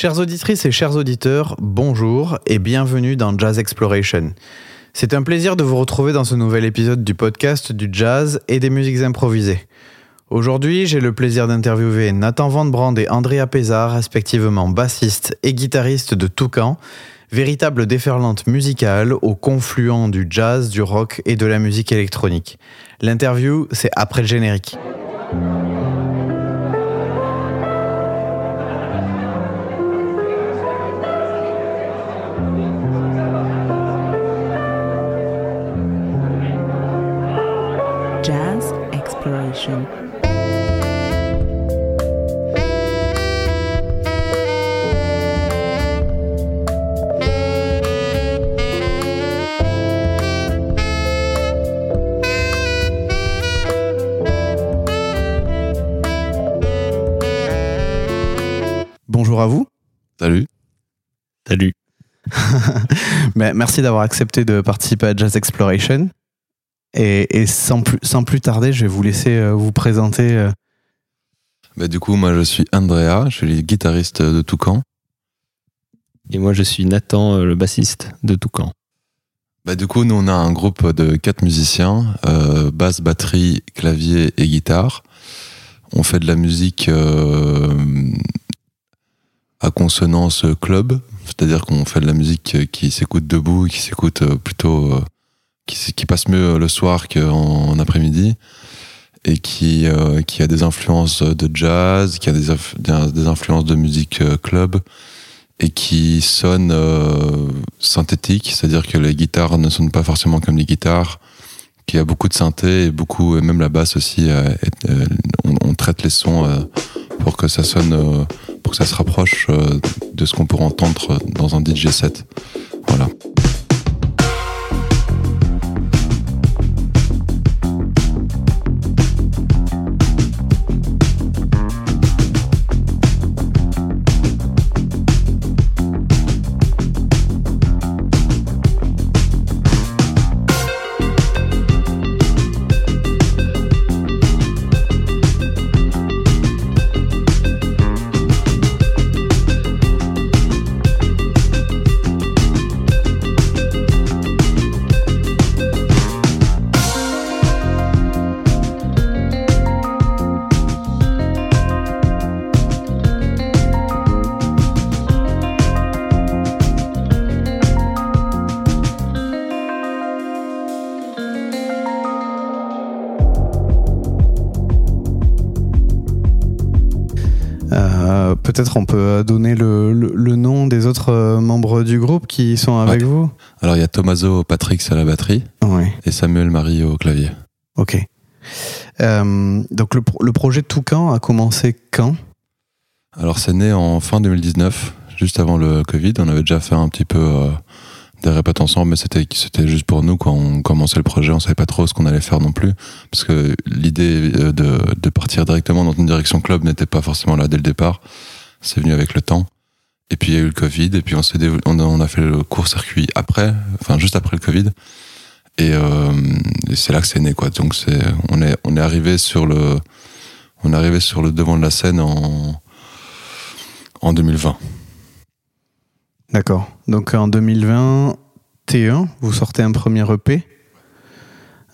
Chères auditrices et chers auditeurs, bonjour et bienvenue dans Jazz Exploration. C'est un plaisir de vous retrouver dans ce nouvel épisode du podcast du jazz et des musiques improvisées. Aujourd'hui, j'ai le plaisir d'interviewer Nathan Van Brand et Andrea Pézard, respectivement bassiste et guitariste de Toucan, véritable déferlante musicale au confluent du jazz, du rock et de la musique électronique. L'interview, c'est après le générique. Bonjour à vous. Salut. Salut. Mais merci d'avoir accepté de participer à Jazz Exploration. Et, et sans, plus, sans plus tarder, je vais vous laisser euh, vous présenter. euh. Bah, du coup, moi, je suis Andrea, je suis le guitariste de Toucan. Et moi, je suis Nathan, euh, le bassiste de Toucan. Bah, du coup, nous, on a un groupe de quatre musiciens, euh, basse, batterie, clavier et guitare. On fait de la musique euh, à consonance club, c'est-à-dire qu'on fait de la musique qui s'écoute debout, qui s'écoute plutôt, euh, qui, qui passe mieux le soir qu'en en après-midi, et qui, euh, qui a des influences de jazz, qui a des, des- des influences de musique euh, club, et qui sonne euh, synthétique, c'est-à-dire que les guitares ne sonnent pas forcément comme les guitares, qu'il y a beaucoup de synthé et beaucoup, et même la basse aussi, euh, euh, on, traite les sons euh, pour que ça sonne, euh, pour que ça se rapproche euh, de ce qu'on pourrait entendre dans un DJ set. Voilà. Euh, Peut-être on peut donner le, le- le nom des autres euh, membres du groupe qui sont avec Ouais. vous. Alors il y a Tommaso Patrick à la batterie et Samuel Marie au clavier. ok. Euh, donc le, le projet Toucan a commencé quand? Alors c'est né en fin 2019, juste avant le Covid. On avait déjà fait un petit peu des répètes ensemble, mais c'était c'était juste pour nous quand on commençait le projet. On savait pas trop ce qu'on allait faire non plus, parce que l'idée euh, de, de partir directement dans une direction club n'était pas forcément là dès le départ. C'est venu avec le temps. Et puis il y a eu le Covid, et puis on s'est on on a fait le court circuit après, enfin juste après le Covid. Et, euh, et c'est là que c'est né quoi. Donc c'est on est on est arrivé sur le on est arrivé sur le devant de la scène en en 2020. D'accord. Donc en 2021, vous sortez un premier EP.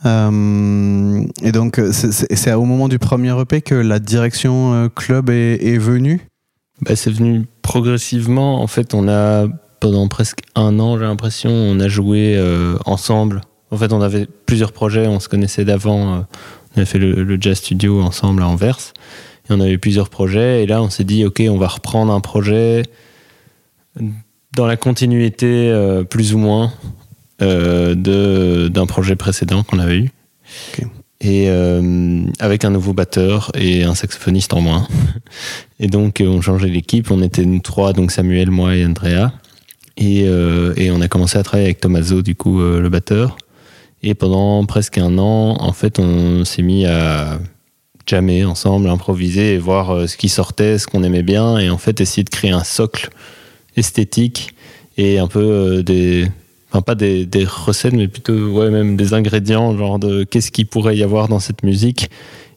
Euh, et donc c'est- au moment du premier EP que la direction euh, club est, venue? Bah, c'est venu progressivement. En fait, on a, pendant presque un an, j'ai l'impression, on a joué euh, ensemble. En fait, on avait plusieurs projets, on se connaissait d'avant. on avait fait le, jazz studio ensemble à Anvers. Et on avait eu plusieurs projets. Et là, on s'est dit, OK, on va reprendre un projet dans la continuité, euh, plus ou moins, euh, de- d'un projet précédent qu'on avait eu. Et euh, avec un nouveau batteur et un saxophoniste en moins. Et donc, on changeait l'équipe. On était nous trois, donc Samuel, moi et Andrea. Et, et on a commencé à travailler avec Tommaso, du coup, le batteur. Et pendant presque un an, en fait, on s'est mis à jammer ensemble, improviser et voir ce qui sortait, ce qu'on aimait bien. Et en fait, essayer de créer un socle esthétique et un peu euh, des. Enfin, pas des, recettes, mais plutôt ouais, même des ingrédients, genre de qu'est-ce qu'il pourrait y avoir dans cette musique.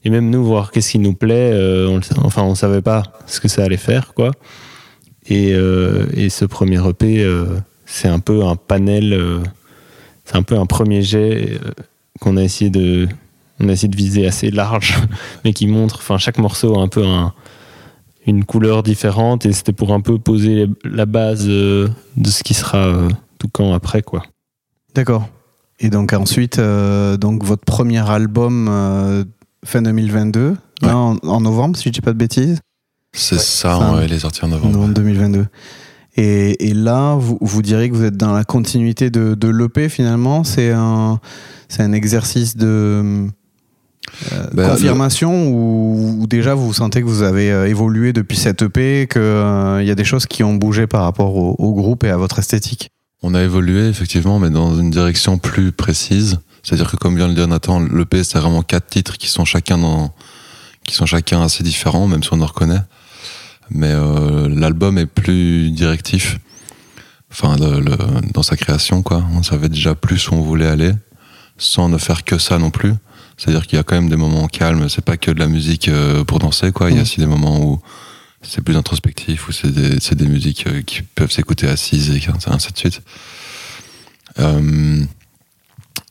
Et même nous, voir qu'est-ce qui nous plaît. euh, on, enfin, on savait pas ce que ça allait faire, quoi. Et, euh, et ce premier EP, euh, c'est un peu un panel, euh, c'est un peu un premier jet qu'on a essayé de, on a essayé de viser assez large, mais qui montre, enfin chaque morceau a un peu un, une couleur différente et c'était pour un peu poser la base euh, de ce qui sera euh, tout quand après quoi. D'accord. Et donc ensuite, euh, donc votre premier album euh, fin 2022, là, en, en novembre, si je dis pas de bêtises. C'est Ouais, ça, ça. ouais, il est sorti en novembre. Novembre 2022. Et, et là, vous, vous direz que vous êtes dans la continuité de, de l'EP finalement. C'est un, c'est un exercice de euh, Bah, confirmation ou, ou déjà vous sentez que vous avez euh, évolué depuis cette EP, qu'il y a des choses qui ont bougé par rapport au, au groupe et à votre esthétique? On a évolué effectivement, mais dans une direction plus précise. C'est-à-dire que comme vient de le dire Nathan, l'EP c'est vraiment quatre titres qui sont chacun dans, qui sont chacun assez différents, même si on en reconnaît. Mais euh, l'album est plus directif. Enfin, le- le- dans sa création, quoi. On savait déjà plus où on voulait aller, sans ne faire que ça non plus. C'est-à-dire qu'il y a quand même des moments calmes. C'est pas que de la musique euh, pour danser, quoi. Il y a aussi des moments où c'est plus introspectif, où c'est des, des musiques euh, qui peuvent s'écouter assises et ainsi de suite. Euh,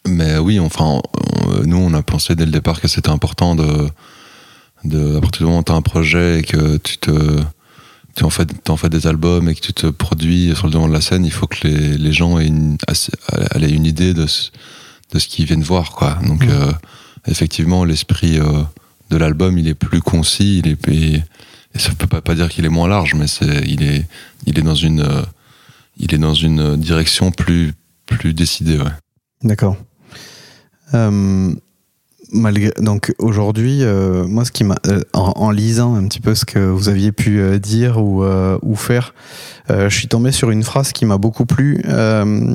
mais oui, enfin, on- nous, on a pensé dès le départ que c'était important de, de, à partir du moment où tu as un projet et que tu te, tu en fais, t'en fais des albums et que tu te produis sur le devant de la scène, il faut que les, les gens aient une, aient une idée de ce, de ce qu'ils viennent voir, quoi. Donc, euh, effectivement, l'esprit euh, de l'album, il est plus concis, il est, et, ça peut pas, pas dire qu'il est moins large, mais c'est, il est, il est dans une, euh, il est dans une direction plus, plus décidée. D'accord. Malgré, donc aujourd'hui, euh, moi, ce qui en, en lisant un petit peu ce que vous aviez pu dire ou, ou faire, je suis tombé sur une phrase qui m'a beaucoup plu, euh,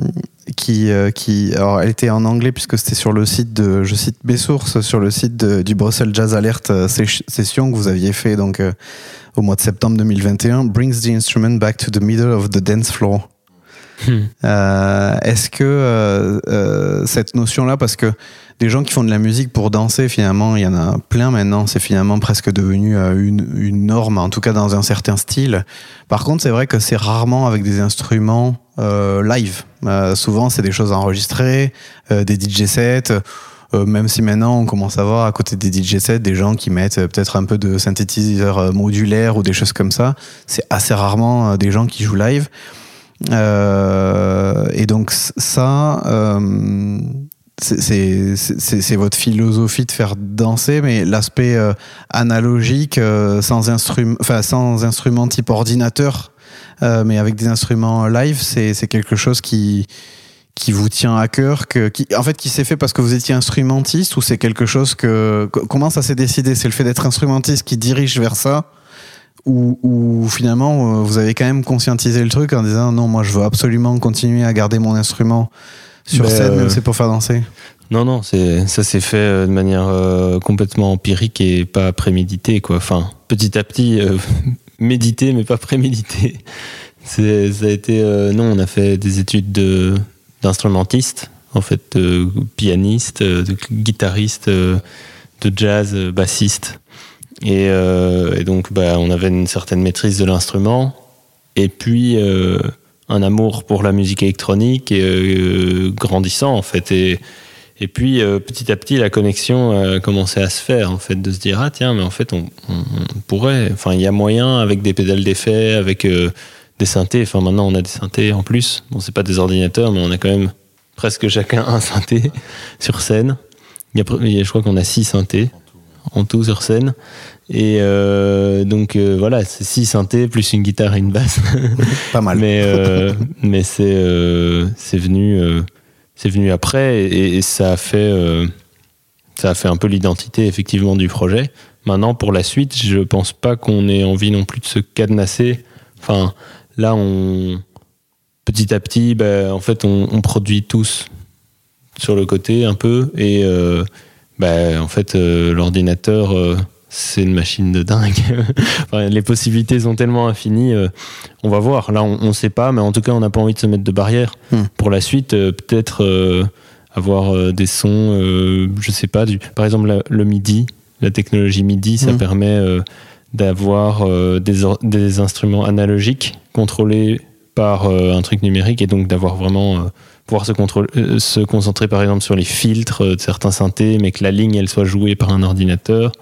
qui, euh, qui, alors, elle était en anglais puisque c'était sur le site de, je cite mes sources, sur le site du Brussels Jazz Alert euh, ses- session que vous aviez fait donc euh, au mois de septembre 2021, brings the instrument back to the middle of the dance floor. Euh, Est-ce que euh, euh, cette notion-là, parce que des gens qui font de la musique pour danser, finalement, il y en a plein maintenant, c'est finalement presque devenu une, une norme, en tout cas dans un certain style. Par contre, c'est vrai que c'est rarement avec des instruments live. Souvent, c'est des choses enregistrées, des DJ sets. même si maintenant on commence à voir à côté des DJ sets des gens qui mettent peut-être un peu de synthétiseur modulaire ou des choses comme ça, c'est assez rarement des gens qui jouent live. Euh, et donc ça, euh, c'est- votre philosophie de faire danser, mais l'aspect euh, analogique, sans, instrum enfin, sans instrument type ordinateur, mais avec des instruments live, c'est quelque chose qui qui vous tient à cœur, qui, en fait, qui s'est fait parce que vous étiez instrumentiste ou c'est quelque chose que co- comment ça s'est décidé? C'est le fait d'être instrumentiste qui dirige vers ça? Ou, ou finalement euh, vous avez quand même conscientisé le truc en disant non moi je veux absolument continuer à garder mon instrument sur Ben, scène même euh, si c'est pour faire danser. Non, non, c'est, ça s'est fait euh, de manière euh, complètement empirique et pas prémédité, quoi. Enfin, petit à petit, euh, médité, mais pas prémédité. C'est, ça a été, euh, non, on a fait des études de, d'instrumentiste, en fait, de pianiste, de guitariste, de jazz, bassiste. Et, euh, et donc, bah, on avait une certaine maîtrise de l'instrument. Et puis, euh, un amour pour la musique électronique euh, grandissant, en fait. Et, puis petit à petit, la connexion a commencé à se faire, en fait, de se dire ah tiens, mais en fait, on, pourrait. Enfin, il y a moyen avec des pédales d'effet, avec des synthés. Enfin, maintenant, on a des synthés en plus. Bon, c'est pas des ordinateurs, mais on a quand même presque chacun un synthé sur scène. Il y a- je crois qu'on a six synthés en tout sur scène. Et euh, donc euh, voilà, c'est six synthés plus une guitare et une basse. Pas mal. Mais, euh, mais c'est c'est venu, c'est venu après et, et ça, a fait, ça a fait un peu l'identité effectivement du projet. Maintenant, pour la suite, je pense pas qu'on ait envie non plus de se cadenasser. Enfin, là, on, petit à petit, ben, en fait, on, on produit tous sur le côté un peu et ben, en fait, euh, l'ordinateur. euh, c'est une machine de dingue. Enfin, les possibilités sont tellement infinies. euh, on va voir. Là, on ne sait pas, mais en tout cas, on n'a pas envie de se mettre de barrière. Hmm. Pour la suite, peut-être avoir des sons, je sais pas, du, par exemple, la- le MIDI, la technologie MIDI, ça Hmm. permet d'avoir euh, des, des instruments analogiques contrôlés par euh, un truc numérique et donc d'avoir vraiment euh, pouvoir euh, se concentrer par exemple sur les filtres de certains synthés, mais que la ligne elle soit jouée par un ordinateur.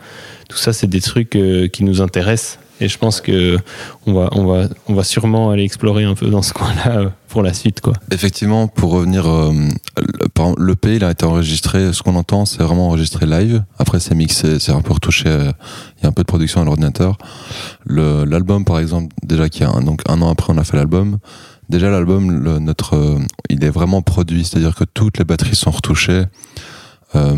Tout ça, c'est des trucs euh, qui nous intéressent. Et je pense que on va, on va, on va sûrement aller explorer un peu dans ce coin-là euh, pour la suite, quoi. Effectivement, pour revenir, euh, le- l'EP, il a été enregistré, ce qu'on entend, c'est vraiment enregistré live. Après, c'est mixé, c'est un peu retouché, il y a un peu de production à l'ordinateur. L'album, par exemple, déjà qu'il y a donc un an après, on a fait l'album. Déjà, l'album, le- notre, euh, il est vraiment produit, c'est-à-dire que toutes les batteries sont retouchées. Euh,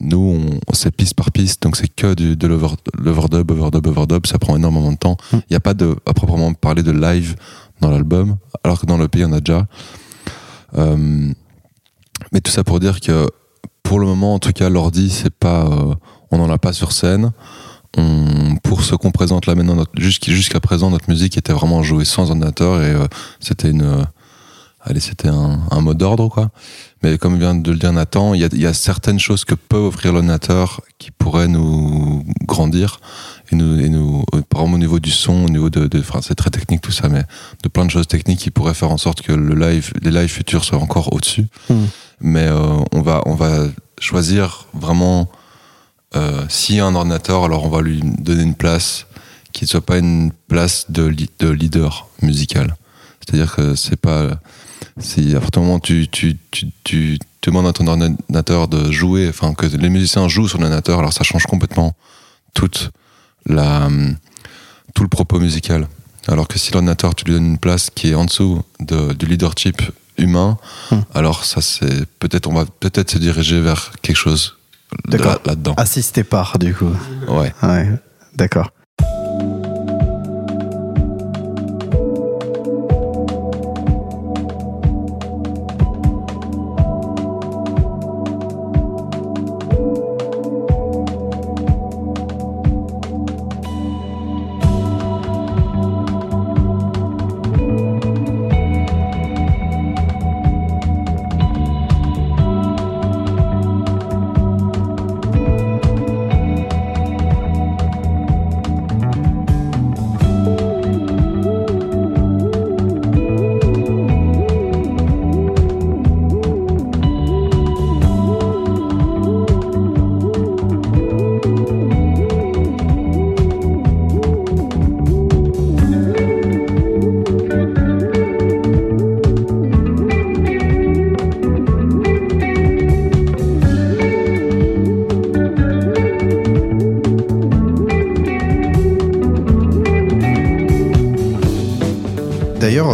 nous, on, c'est piste par piste, donc c'est que du, de l'over- l'overdub, overdub, overdub, ça prend énormément de temps. Il Mm. n'y a pas de, à proprement parler de live dans l'album, alors que dans le pays, on a déjà. Euh, mais tout ça pour dire que pour le moment, en tout cas, l'ordi, c'est pas, on n'en a pas sur scène. On, pour ce qu'on présente là maintenant, jusqu'- jusqu'à présent, notre musique était vraiment jouée sans ordinateur et euh, c'était une, euh, allez, c'était un, un mot d'ordre quoi. Mais comme vient de le dire Nathan, il y y a certaines choses que peut offrir l'ordinateur qui pourraient nous grandir et nous, et nous, euh, par exemple au niveau du son, au niveau de, de enfin, c'est très technique tout ça, mais de plein de choses techniques qui pourraient faire en sorte que le live, les lives futurs soient encore au-dessus. Hmm. Mais euh, on va, on va choisir vraiment euh, s'il y a un ordinateur, alors on va lui donner une place qui ne soit pas une place de, li- de leader musical. C'est-à-dire que c'est pas. Si à partir du moment où tu, tu, tu, tu demandes à ton ordinateur de jouer, enfin que les musiciens jouent sur l'ordinateur, alors ça change complètement toute la, tout le propos musical. Alors que si l'ordinateur, tu lui donnes une place qui est en dessous de, du leadership humain, Hmm. alors ça c'est peut-être on va peut-être se diriger vers quelque chose D'accord. là- là-dedans. Assisté par, du coup. Ouais. Ouais, d'accord.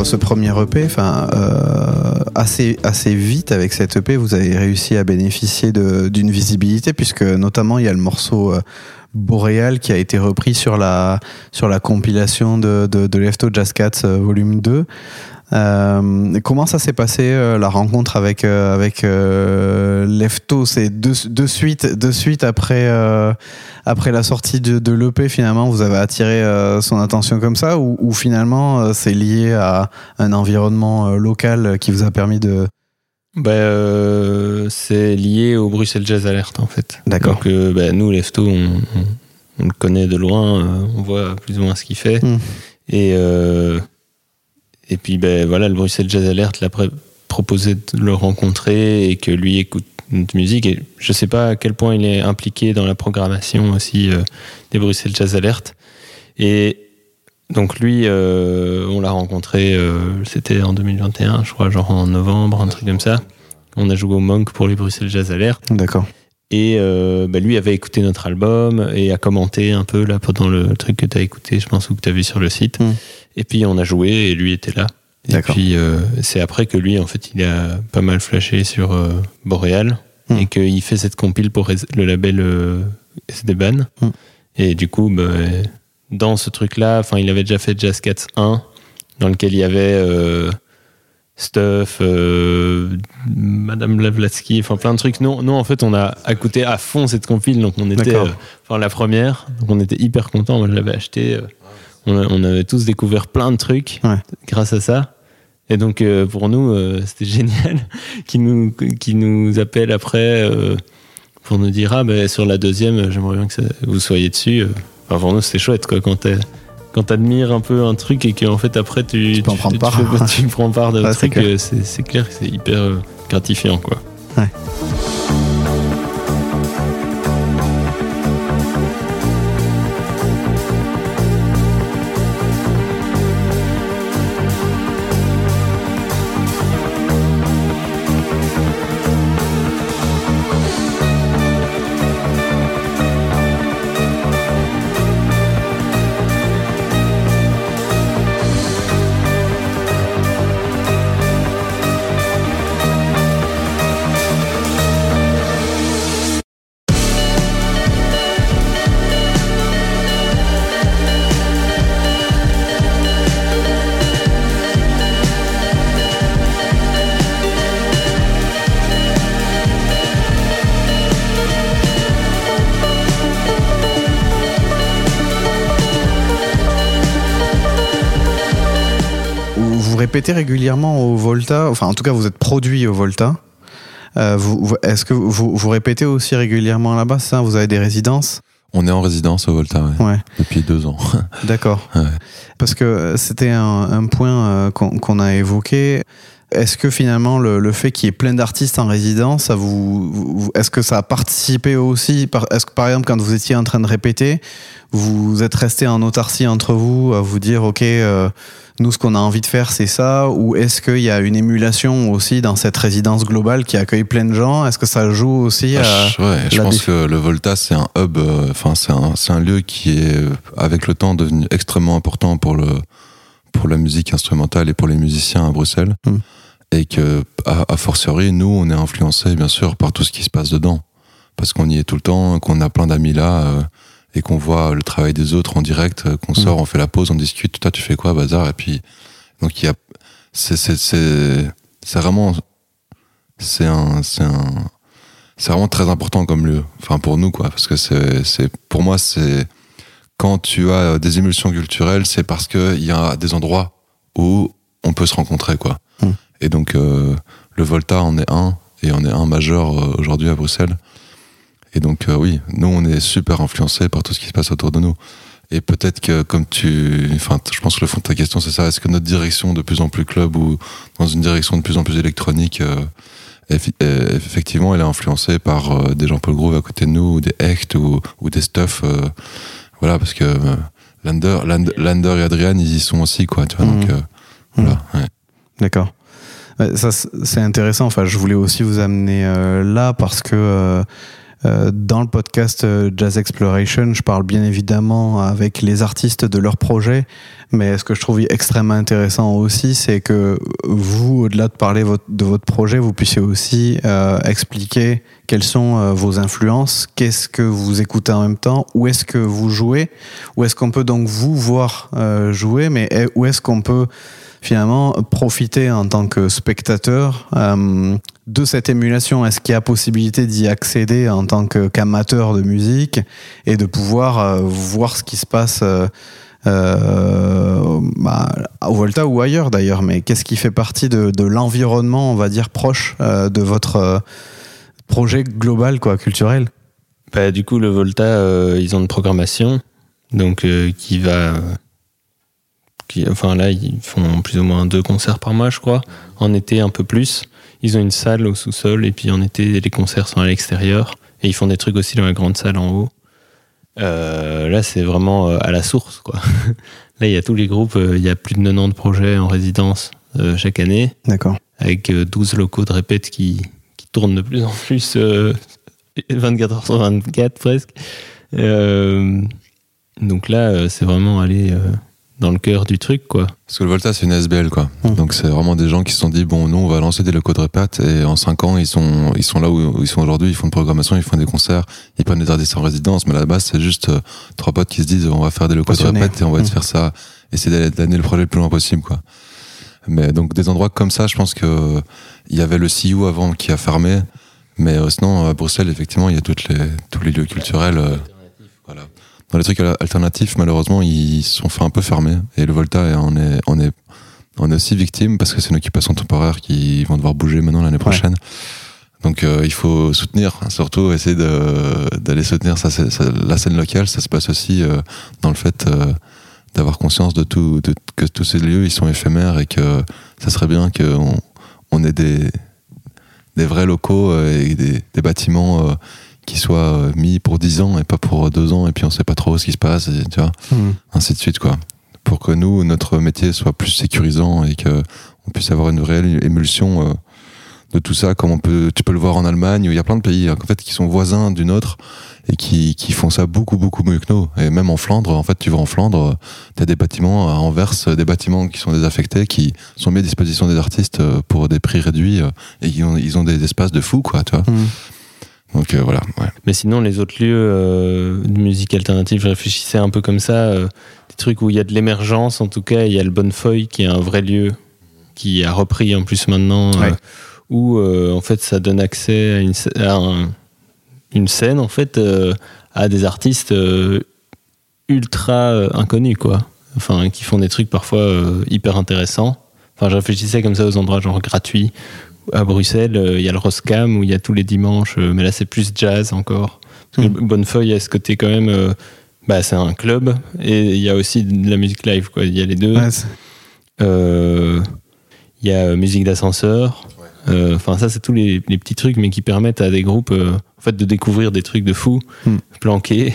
Ce premier EP, euh, assez, assez vite avec cet EP, vous avez réussi à bénéficier d'une visibilité, puisque notamment il y a le morceau euh, Boréal qui a été repris sur la, sur la compilation de, de, de Lefto Jazz Cats euh, volume 2. Euh, comment ça s'est passé euh, la rencontre avec euh, avec Lefto? C'est de, de suite de suite après après la sortie de, de l'EP finalement vous avez attiré son attention comme ça? Ou, ou finalement c'est lié à un environnement local qui vous a permis de Bah, euh, c'est lié au Bruxelles Jazz Alert en fait. D'accord. Donc bah, nous, Lefto, on, on- on le connaît de loin, on voit plus ou moins ce qu'il fait. Mm. Et, et puis ben voilà, le Bruxelles Jazz Alert l'a proposé de le rencontrer et que lui écoute notre musique. Et je sais pas à quel point il est impliqué dans la programmation aussi euh, des Bruxelles Jazz Alert. Et donc lui, euh, on l'a rencontré, euh, c'était en 2021, je crois, genre en novembre, un truc comme ça. On a joué au Monk pour les Bruxelles Jazz Alert. d'accord Et euh, bah, lui avait écouté notre album et a commenté un peu là pendant le truc que tu as écouté, je pense, ou que tu as vu sur le site. Mm. Et puis on a joué et lui était là. Et puis euh, c'est après que lui, en fait, il a pas mal flashé sur euh, Boréal Mm. et qu'il fait cette compile pour le label euh, SD-Ban. Mm. Et du coup, bah, dans ce truc-là, enfin, il avait déjà fait Jazz Cats 1, dans lequel il y avait Stuff, euh, Madame Blavatsky, enfin plein de trucs. Non, non, en fait, on a écouté à fond cette compile, donc on était, euh, enfin la première, donc on était hyper contents. Moi, je l'avais acheté. euh, on, a- on avait tous découvert plein de trucs Ouais. grâce à ça. Et donc euh, pour nous, euh, c'était génial qui nous qui nous appelle après euh, pour nous dire ah ben sur la deuxième, j'aimerais bien que ça- vous soyez dessus. euh, Enfin, pour nous, c'était chouette, quoi, quand t'es- quand t'admires un peu un truc et qu'en fait après tu, Tu tu, part. fais- tu prends part de Ouais, truc, c'est clair. euh, c'est clair que c'est hyper euh, gratifiant quoi. Vous, répétez régulièrement au Volta, enfin en tout cas vous êtes produit au Volta. Euh, Est-ce que vous, vous répétez aussi régulièrement là-bas ça? Vous avez des résidences? On est en résidence au Volta ouais, Ouais, depuis deux ans. d'accord. Ouais. Parce que c'était un, un point euh, qu'on qu'on a évoqué. Est-ce que finalement le, le fait qu'il y ait plein d'artistes en résidence, ça vous, vous- est-ce que ça a participé aussi? Est-ce que par exemple quand vous étiez en train de répéter, vous êtes resté en autarcie entre vous à vous dire ok, euh, nous ce qu'on a envie de faire c'est ça, ou est-ce qu'il y a une émulation aussi dans cette résidence globale qui accueille plein de gens? Est-ce que ça joue aussi à... Ah, je- ouais, je la pense que le Volta, c'est un hub, euh, enfin, c'est un, lieu qui est, euh, avec le temps, devenu extrêmement important pour, le, pour la musique instrumentale et pour les musiciens à Bruxelles. Mm. Et que, à fortiori, nous, on est influencé, bien sûr, par tout ce qui se passe dedans. Parce qu'on y est tout le temps, qu'on a plein d'amis là, euh, et qu'on voit le travail des autres en direct, euh, qu'on sort, on fait la pause, on discute, toi, tu fais quoi, bazar, et puis, donc, il y a, c'est, c'est, c'est, c'est vraiment, c'est un, c'est un, c'est vraiment très important comme lieu. Enfin, pour nous, quoi. Parce que c'est, c'est, pour moi, c'est, quand tu as des émulsions culturelles, c'est parce qu'il y a des endroits où on peut se rencontrer, quoi. Mm. Et donc, euh, le Volta en est un, et on est un majeur euh, aujourd'hui à Bruxelles. Et donc, euh, oui, nous, on est super influencés par tout ce qui se passe autour de nous. Et peut-être que, comme tu. Enfin, je pense que le fond de ta question, c'est ça. Est-ce que notre direction de plus en plus club ou dans une direction de plus en plus électronique, euh, effectivement, elle est influencée par euh, des Jean-Paul Groove à côté de nous, ou des Hecht, ou, ou des Stuff. euh, voilà, parce que euh, Lander, Land- Lander et Adrian, ils y sont aussi, quoi. Tu vois, donc, euh, voilà. ouais. D'accord. Ça, c'est intéressant. Enfin, je voulais aussi vous amener euh, là parce que euh, euh, dans le podcast Jazz Exploration, je parle bien évidemment avec les artistes de leurs projets, mais ce que je trouve extrêmement intéressant aussi, c'est que vous, au-delà de parler de votre projet, vous puissiez aussi expliquer quelles sont vos influences, qu'est-ce que vous écoutez en même temps, où est-ce que vous jouez, où est-ce qu'on peut donc vous voir jouer, mais eh, où est-ce qu'on peut finalement profiter en tant que spectateur euh, de cette émulation Est-ce qu'il y a possibilité d'y accéder en tant qu'amateur de musique et de pouvoir euh, voir ce qui se passe euh, euh, bah, au Volta ou ailleurs d'ailleurs? Mais qu'est-ce qui fait partie de, l'environnement, on va dire, proche de votre projet global, quoi, culturel? Bah, du coup, le Volta, ils ont une programmation donc qui va. Qui, enfin, là, ils font plus ou moins deux concerts par mois, je crois. En été, un peu plus. Ils ont une salle au sous-sol et puis en été, les concerts sont à l'extérieur. Et ils font des trucs aussi dans la grande salle en haut. Euh, là, c'est vraiment euh, à la source, quoi. là, il y a tous les groupes. euh, Il y a plus de 90 projets en résidence euh, chaque année D'accord. avec euh, 12 locaux de répète qui, qui tournent de plus en plus euh, 24 heures sur 24 presque. Donc là, c'est vraiment aller dans le cœur du truc, quoi. Parce que le Volta, c'est une SBL, quoi. Donc, c'est vraiment des gens qui se sont dit, bon, nous, on va lancer des locaux de répète, et en 5 ans, ils sont, ils sont là où, ils sont aujourd'hui, ils font une programmation, ils font des concerts, ils prennent des artistes en résidence, mais à la base, c'est juste euh, trois potes qui se disent, on va faire des locaux de répète, et on va te faire ça, essayer d'amener le projet le plus loin possible, quoi. Mais donc, des endroits comme ça, je pense que il y avait le CIU avant qui a fermé, mais euh, sinon, à Bruxelles, effectivement, il y a toutes les, tous les lieux culturels, euh. Dans les trucs al- alternatifs, malheureusement, ils sont fait un peu fermer. Et le Volta en est, en est, en est aussi victime parce que c'est une occupation temporaire qui vont devoir bouger maintenant l'année prochaine. Donc euh, il faut soutenir, hein, surtout essayer d'aller soutenir la scène locale. Ça se passe aussi euh, dans le fait euh, d'avoir conscience de tout, de- que tous ces lieux ils sont éphémères et que ça serait bien qu'on on ait des, des vrais locaux et des, des bâtiments qui soient euh, mis pour 10 ans et pas pour 2 ans et puis on sait pas trop ce qui se passe et tu vois ainsi de suite quoi. Pour que nous notre métier soit plus sécurisant et que on puisse avoir une réelle émulsion euh, de tout ça comme on peut tu peux le voir en Allemagne où il y a plein de pays hein, en fait qui sont voisins du nôtre et qui, qui font ça beaucoup beaucoup mieux que nous. Et même en Flandre en fait tu vas en Flandre tu as des bâtiments à Anvers euh, des bâtiments qui sont désaffectés qui sont mis à disposition des artistes euh, pour des prix réduits euh, et ils ont, ils ont des espaces de fou quoi tu vois. Mm. Donc euh, voilà ouais. Mais sinon, les autres lieux euh, de musique alternative, je réfléchissais un peu comme ça. euh, des trucs où il y a de l'émergence, en tout cas. Il y a le Bonnefoy qui est un vrai lieu qui a repris en plus maintenant. Ouais. où en fait ça donne accès à une, sc- à un- une scène en fait à des artistes ultra inconnus quoi. Enfin, qui font des trucs parfois euh, hyper intéressants. Enfin, je réfléchissais comme ça aux endroits genre gratuits. À Bruxelles, euh, il y a le Roscam où il y a tous les dimanches, euh, mais là c'est plus jazz encore. Parce que Mm. Bonnefeuille a ce côté quand même. euh, bah, c'est un club et il y a aussi de la musique live quoi. Il y a les deux. Ouais, Euh, Il y a musique d'ascenseur. Enfin, ça, c'est tous les, les petits trucs, mais qui permettent à des groupes euh, en fait, de découvrir des trucs de fou, Hmm. planqués.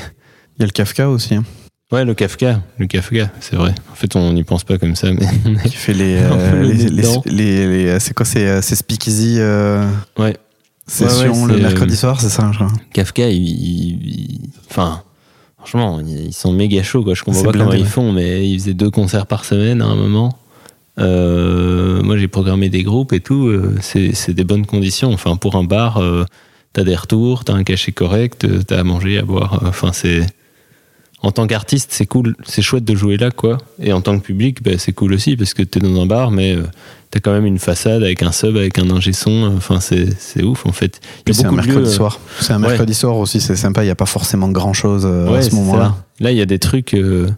Il y a le Kafka aussi, hein, Ouais, le Kafka, le Kafka, c'est vrai. En fait, on n'y pense pas comme ça, mais qui fait les. Euh, le les, les- les- c'est quoi C'est euh, c'est Speakeasy euh, ouais, session Ouais, ouais, le mercredi euh, soir, c'est ça, je crois. Kafka, il- enfin, franchement, ils sont méga chauds, quoi. Je comprends pas comment ils font, mais ils faisaient deux concerts par semaine à un moment. Euh, moi, j'ai programmé des groupes et tout. c'est c'est des bonnes conditions. Enfin, pour un bar, t'as des retours, t'as un cachet correct, t'as à manger, à boire. Enfin, c'est en tant qu'artiste, c'est cool, c'est chouette de jouer là, quoi. Et en tant que public, bah, c'est cool aussi parce que t'es dans un bar, mais euh, t'as quand même une façade avec un sub, avec un ingé son. Enfin, c'est c'est ouf en fait. Il y Puis a c'est un lieux, mercredi euh, soir. C'est un ouais. mercredi soir aussi, c'est sympa. Il n'y a pas forcément grand chose à Ouais, ce moment-là. Là, il y a des trucs, euh,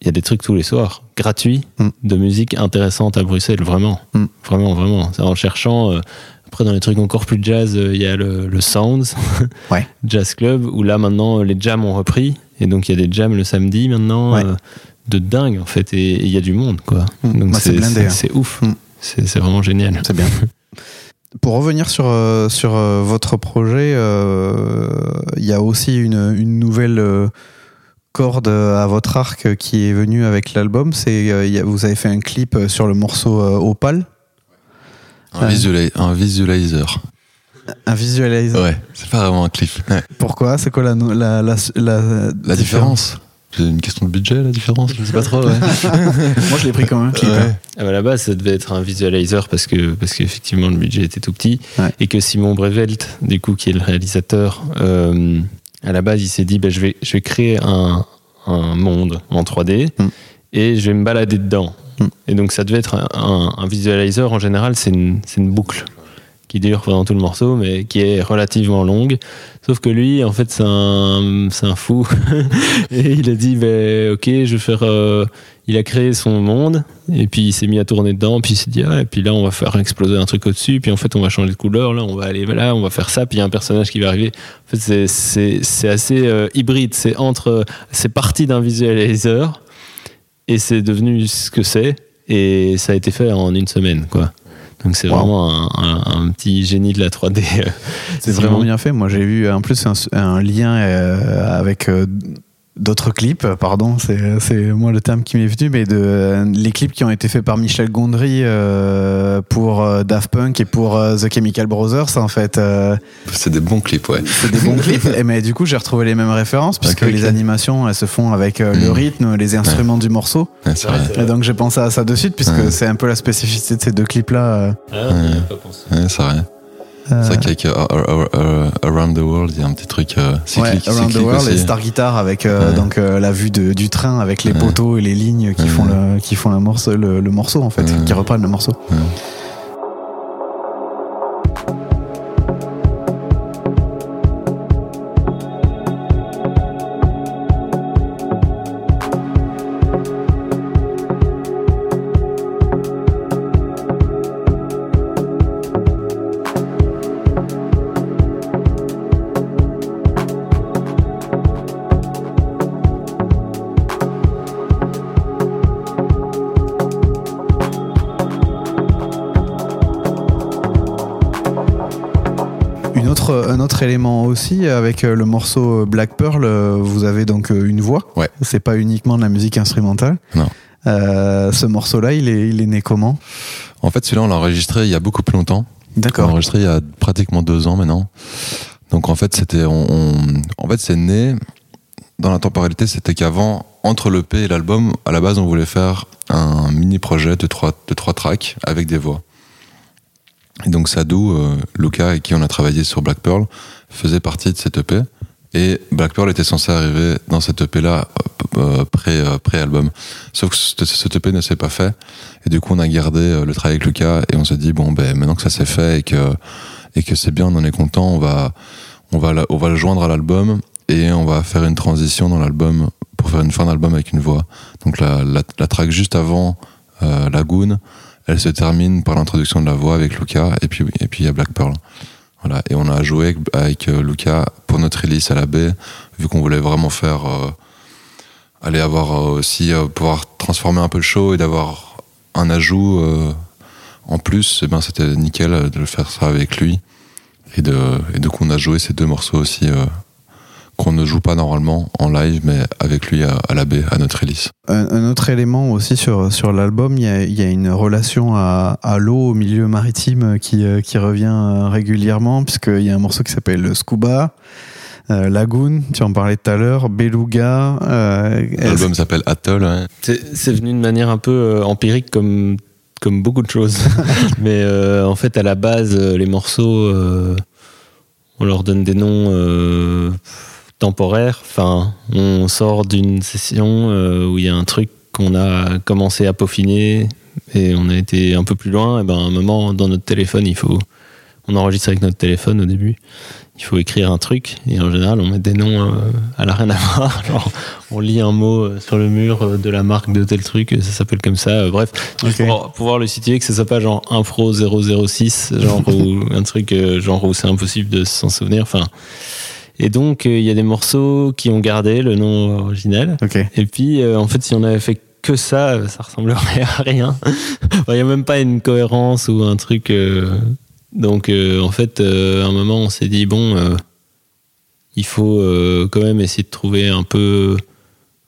il y a des trucs tous les soirs, gratuits, Mm. de musique intéressante à Bruxelles, vraiment, Mm. vraiment, vraiment. C'est En cherchant, euh, après dans les trucs encore plus jazz, euh, il y a le, le Sounds, Ouais. Jazz Club, où là maintenant les jams ont repris, et donc il y a des jams le samedi maintenant, Ouais. euh, de dingue en fait, et il y a du monde quoi. Mm. Donc Bah, c'est c'est blindé, c'est- hein. c'est ouf, Mm. c'est c'est vraiment génial. C'est bien. Pour revenir sur, euh, sur euh, votre projet, euh, il y a aussi une, une nouvelle euh, corde à votre arc qui est venue avec l'album. C'est euh, il y a- vous avez fait un clip sur le morceau euh, Opal, un, visuali- un visualizer un visualizer. ouais c'est pas vraiment un clip Ouais. Pourquoi? C'est quoi la, la, la, la, la différence? c'est une question de budget la différence? Je sais pas trop ouais. Moi, je l'ai pris comme un clip. Ouais. hein. À la base, ça devait être un visualizer parce que parce qu'effectivement le budget était tout petit Ouais. et que Simon Brevelt, du coup, qui est le réalisateur, euh, à la base, il s'est dit, bah, je vais je vais créer un, un monde en 3D Mm. et je vais me balader dedans. Mm. Et donc ça devait être un, un- un visualizer. En général, c'est une c'est une boucle qui dure pendant tout le morceau, mais qui est relativement longue. Sauf que lui, en fait, c'est un, c'est un fou. et il a dit, ben, ok, je vais faire. euh, il a créé son monde, et puis il s'est mis à tourner dedans, puis il s'est dit, ah, et puis là, on va faire exploser un truc au-dessus, puis en fait, on va changer de couleur, là, on va aller là, on va faire ça, puis il y a un personnage qui va arriver. En fait, c'est- c'est c'est assez euh, hybride. C'est entre. C'est parti d'un visualizer, et c'est devenu ce que c'est, et ça a été fait en une semaine, quoi. Donc c'est Wow. vraiment un, un- un petit génie de la 3D. euh, C'est vraiment bien fait. Moi, j'ai vu en plus un, un lien euh, avec euh, d'autres clips. Pardon, c'est c'est moi le terme qui m'est venu, mais de euh, les clips qui ont été faits par Michel Gondry euh, pour euh, Daft Punk et pour euh, The Chemical Brothers. En fait, euh, c'est des bons clips ouais c'est des bons clips. Et mais du coup, j'ai retrouvé les mêmes références puisque les animations elles se font avec euh, le Mm. rythme, les instruments du morceau. Ouais, c'est vrai Et donc j'ai pensé à ça de suite puisque Ouais. c'est un peu la spécificité de ces deux clips là. Ah, pas pensé. Ouais, c'est vrai. C'est vrai qu'avec euh, euh, euh, Around the World, il y a un petit truc euh, Ouais, cyclique. Around the cyclique World aussi. et Star Guitar avec euh, Ouais. donc euh, la vue de- du train avec les Ouais. poteaux et les lignes qui font le qui font morceau le, le morceau en fait qui reprennent le morceau. Autre, un autre élément aussi, avec euh, le morceau Black Pearl, euh, vous avez donc euh, une voix. Ouais. C'est pas uniquement de la musique instrumentale. Non. Euh, ce morceau-là, il est, il est né comment? En fait, celui-là, on l'a enregistré il y a beaucoup plus longtemps. On l'a D'accord. enregistré il y a pratiquement deux ans maintenant. Donc en fait, c'était, on, on- en fait, c'est né dans la temporalité. C'était qu'avant, entre le P et l'album, à la base, on voulait faire un mini projet de trois, de trois tracks avec des voix. Et donc Sadou, euh, Luca, avec qui on a travaillé sur Black Pearl, faisait partie de cette EP. Et Black Pearl était censé arriver dans cette EP-là euh, pré, euh, pré-album. Sauf que cette, EP ne s'est pas fait. Et du coup, on a gardé euh, le travail avec Lucas et on s'est dit, bon, ben, maintenant que ça s'est fait et que, et que c'est bien, on en est content, on va, on va, on va le joindre à l'album et on va faire une transition dans l'album pour faire une fin d'album avec une voix. Donc la, la, la track juste avant euh, Lagoon, elle se termine par l'introduction de la voix avec Lucas et puis et puis il y a Black Pearl. Voilà, et on a joué avec, avec euh, Lucas pour notre release à la baie, vu qu'on voulait vraiment faire euh, aller avoir euh, aussi euh, pouvoir transformer un peu le show et d'avoir un ajout euh, en plus, et ben c'était nickel de le faire ça avec lui. Et de et donc on a joué ces deux morceaux aussi qu'on ne joue pas normalement en live, mais avec lui à, à la baie, à notre release. Un, un autre élément aussi sur, sur l'album, il y a, il y a une relation à, à l'eau, au milieu maritime, qui, euh, qui revient euh, régulièrement, puisqu'il y a un morceau qui s'appelle le Scuba, euh, Lagoon, tu en parlais tout à l'heure, Beluga. euh, L'album s'appelle Atoll. ouais. C'est c'est venu de manière un peu euh, empirique comme, comme beaucoup de choses. Mais euh, en fait, à la base, les morceaux, euh, on leur donne des noms temporaires. Enfin, on sort d'une session euh, où il y a un truc qu'on a commencé à peaufiner et on a été un peu plus loin. Et ben, à un moment, dans notre téléphone, il faut. On enregistre avec notre téléphone au début. Il faut écrire un truc et en général, on met des noms euh, à la rien à voir. Genre, on lit un mot euh, sur le mur de la marque de tel truc, ça s'appelle comme ça. Euh, bref, pour pouvoir le situer, que ce soit pas genre Infro 006, genre ou un truc genre où c'est impossible de s'en souvenir. Enfin, et donc euh, il y a des morceaux qui ont gardé le nom original. Et puis euh, en fait, si on avait fait que ça, ça ressemblerait à rien. Il n'y a même pas une cohérence ou un truc. euh, Donc en fait, à un moment, on s'est dit bon, il faut quand même essayer de trouver un peu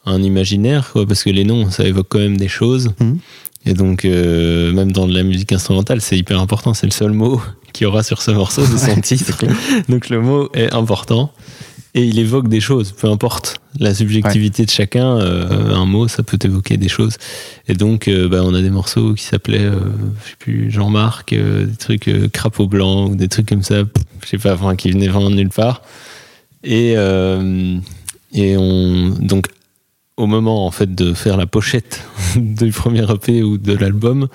un imaginaire, quoi, parce que les noms, ça évoque quand même des choses. Mhm. Et donc, euh, même dans de la musique instrumentale, c'est hyper important. C'est le seul mot qu'il y aura sur ce morceau, c'est son titre. Donc le mot est important. Et il évoque des choses, peu importe la subjectivité de chacun, euh, un mot, ça peut évoquer des choses. Et donc, euh, bah, on a des morceaux qui s'appelaient, je sais plus, Jean-Marc, des trucs crapaud blanc, ou des trucs comme ça, je sais pas, enfin, qui venaient vraiment de nulle part. Et, et on, donc, au moment, en fait, de faire la pochette du premier EP ou de l'album,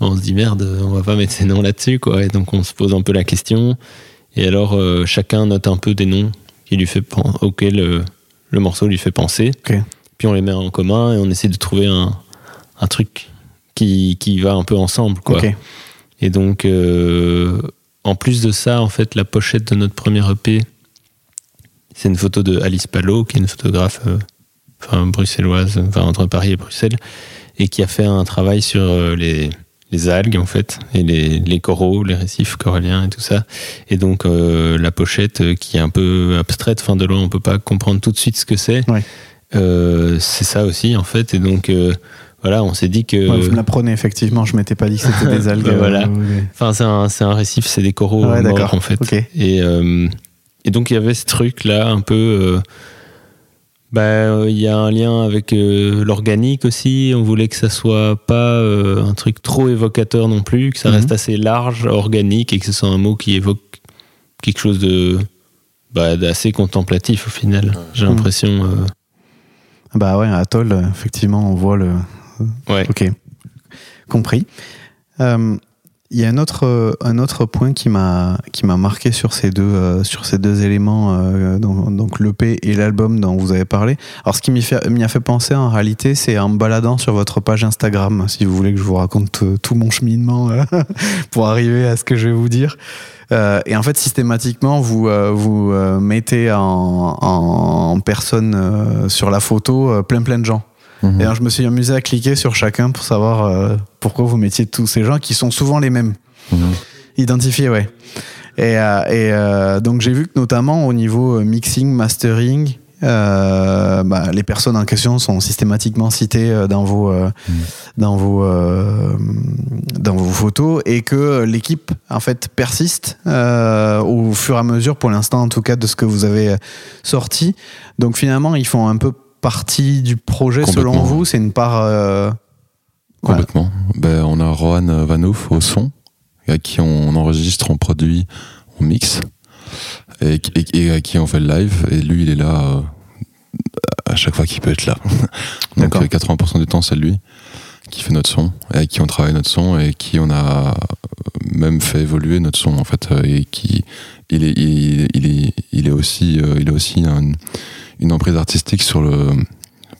on se dit merde, on va pas mettre ces noms là-dessus, quoi. Et donc, on se pose un peu la question. Et alors, euh, chacun note un peu des noms qui lui fait auxquels euh, le morceau lui fait penser. Puis on les met en commun et on essaie de trouver un, un truc qui, qui va un peu ensemble, quoi. Et donc, euh, en plus de ça, en fait, la pochette de notre premier EP, c'est une photo de Alice Palot, qui est une photographe enfin, bruxelloise, enfin, entre Paris et Bruxelles, et qui a fait un travail sur euh, les, les algues, en fait, et les, les coraux, les récifs coralliens et tout ça. Et donc, euh, la pochette, euh, qui est un peu abstraite, fin de loin, on peut pas comprendre tout de suite ce que c'est. Ouais. Euh, c'est ça aussi, en fait. Et donc, euh, voilà, on s'est dit que. Ouais, vous me l'apprenez, effectivement, je m'étais pas dit que c'était des algues. Bah, voilà. Enfin, c'est un, un récif, c'est des coraux morts en fait. Et, et donc il y avait ce truc là, un peu. Bah, il y a un lien avec euh, l'organique aussi. On voulait que ça soit pas euh, un truc trop évocateur non plus, que ça Mhm. reste assez large, organique et que ce soit un mot qui évoque quelque chose de bah, d'assez contemplatif au final. J'ai Mhm. l'impression. euh, Bah ouais, Atoll, effectivement, on voit le. ouais. Ok. Compris. Il y a un autre, euh, un autre point qui m'a marqué sur ces deux euh, sur ces deux éléments euh, donc, l'EP et l'album dont vous avez parlé. Alors ce qui m'y a fait penser en réalité, c'est en me baladant sur votre page Instagram, si vous voulez que je vous raconte tout mon cheminement pour arriver à ce que je vais vous dire. Et en fait, systématiquement, vous vous mettez en, en personne euh, sur la photo plein plein de gens. Mhm. Et alors, je me suis amusé à cliquer sur chacun pour savoir euh, pourquoi vous mettiez tous ces gens qui sont souvent les mêmes. Mhm. Identifiés, ouais. Et, euh, et, euh, donc j'ai vu que notamment au niveau mixing, mastering, bah, les personnes en question sont systématiquement citées dans vos, Mm. dans vos, dans vos photos et que l'équipe en fait persiste au fur et à mesure, pour l'instant en tout cas, de ce que vous avez sorti. Donc finalement, ils font un peu partie du projet selon vous. C'est une part. euh. Complètement. Ben, on a Rohan Vanouf au son, avec qui on enregistre, on produit, on mixe, et, et, et à qui on fait le live. Et lui, il est là euh, à chaque fois qu'il peut être là. Donc D'accord. euh, 80% du temps, c'est lui qui fait notre son, et avec qui on travaille notre son, et qui on a même fait évoluer notre son, en fait. euh, Et qui, il est, il, il est, il est aussi, euh, il a aussi un- une emprise artistique sur le.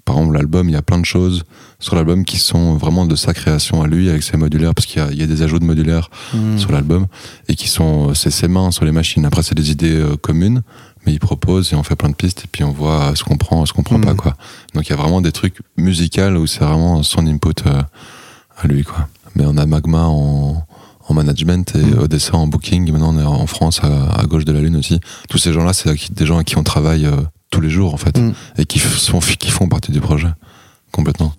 Par exemple, l'album, il y a plein de choses sur l'album qui sont vraiment de sa création à lui avec ses modulaires parce qu'il y y a des ajouts de modulaires Hmm. sur l'album et qui sont c'est ses mains sur les machines après c'est des idées euh, communes mais il propose et on fait plein de pistes et puis on voit ce qu'on prend ce qu'on prend pas quoi donc il y a vraiment des trucs musicaux où c'est vraiment son input euh, à lui quoi mais on a Magma en, en management et Mm. Odessa en booking et maintenant on est en France à, à gauche de la lune aussi tous ces gens là c'est des gens à qui on travaille euh, tous les jours en fait Mm. et qui, f- sont, qui font partie du projet complètement